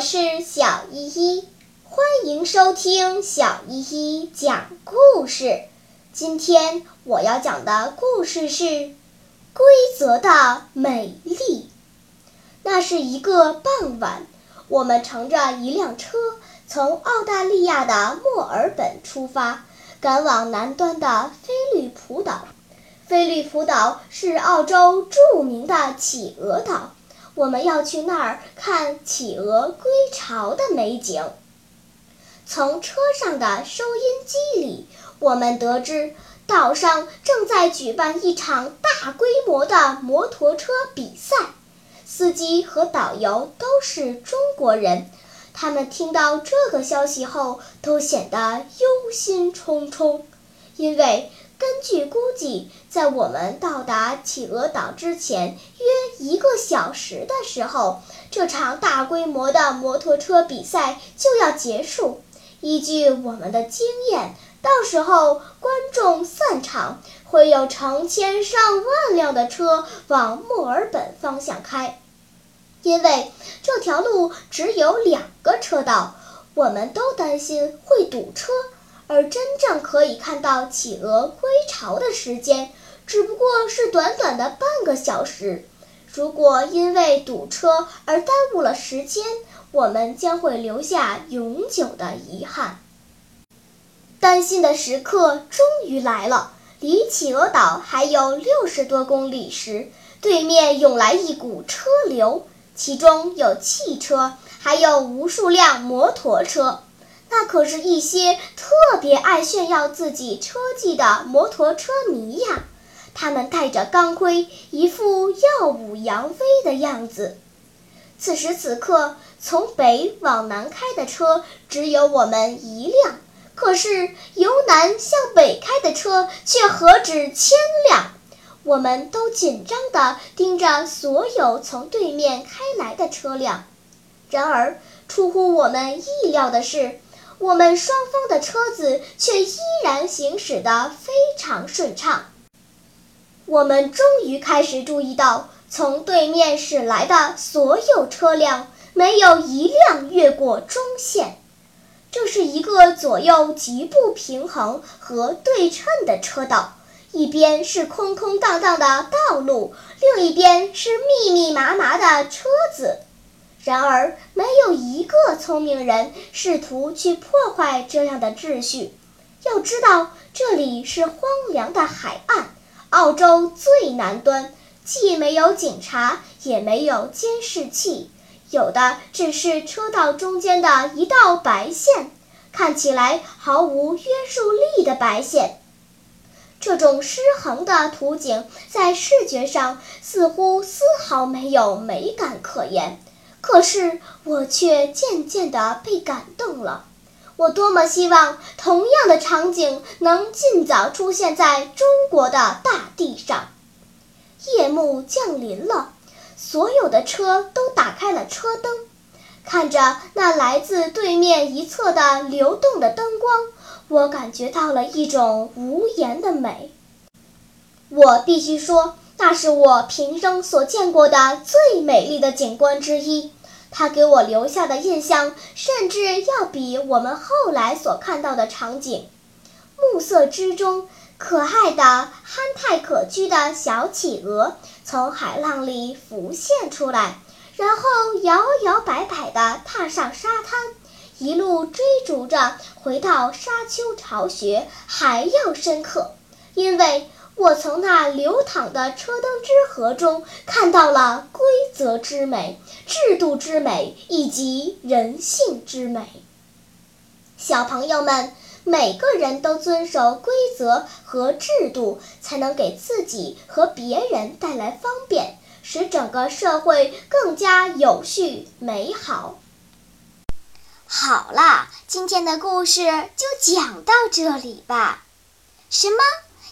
我是小依依，欢迎收听小依依讲故事。今天我要讲的故事是《规则的美丽》。那是一个傍晚，我们乘着一辆车从澳大利亚的墨尔本出发，赶往南端的菲利普岛。菲利普岛是澳洲著名的企鹅岛。我们要去那儿看企鹅归巢的美景。从车上的收音机里，我们得知岛上正在举办一场大规模的摩托车比赛，司机和导游都是中国人。他们听到这个消息后，都显得忧心忡忡，因为。根据估计，在我们到达企鹅岛之前约一个小时的时候，这场大规模的摩托车比赛就要结束。依据我们的经验，到时候观众散场，会有成千上万辆的车往墨尔本方向开，因为这条路只有两个车道，我们都担心会堵车。而真正可以看到企鹅归巢的时间，只不过是短短的半个小时。如果因为堵车而耽误了时间，我们将会留下永久的遗憾。担心的时刻终于来了，离企鹅岛还有六十多公里时，对面涌来一股车流，其中有汽车，还有无数辆摩托车。那可是一些特别爱炫耀自己车技的摩托车迷呀！他们戴着钢盔，一副耀武扬威的样子。此时此刻，从北往南开的车只有我们一辆，可是由南向北开的车却何止千辆。我们都紧张地盯着所有从对面开来的车辆。然而，出乎我们意料的是。我们双方的车子却依然行驶得非常顺畅。我们终于开始注意到，从对面驶来的所有车辆没有一辆越过中线。这是一个左右极不平衡和对称的车道，一边是空空荡荡的道路，另一边是密密麻麻的车子。然而，没有一个聪明人试图去破坏这样的秩序。要知道，这里是荒凉的海岸，澳洲最南端，既没有警察，也没有监视器，有的只是车道中间的一道白线，看起来毫无约束力的白线。这种失衡的图景，在视觉上似乎丝毫没有美感可言。可是我却渐渐地被感动了。我多么希望同样的场景能尽早出现在中国的大地上。夜幕降临了，所有的车都打开了车灯。看着那来自对面一侧的流动的灯光，我感觉到了一种无言的美。我必须说。那是我平生所见过的最美丽的景观之一，它给我留下的印象甚至要比我们后来所看到的场景。暮色之中，可爱的、憨态可掬的小企鹅从海浪里浮现出来，然后摇摇摆摆地踏上沙滩，一路追逐着回到沙丘巢穴还要深刻，因为。我从那流淌的车灯之河中看到了规则之美、制度之美以及人性之美。小朋友们，每个人都遵守规则和制度，才能给自己和别人带来方便，使整个社会更加有序美好。好啦，今天的故事就讲到这里吧。什么？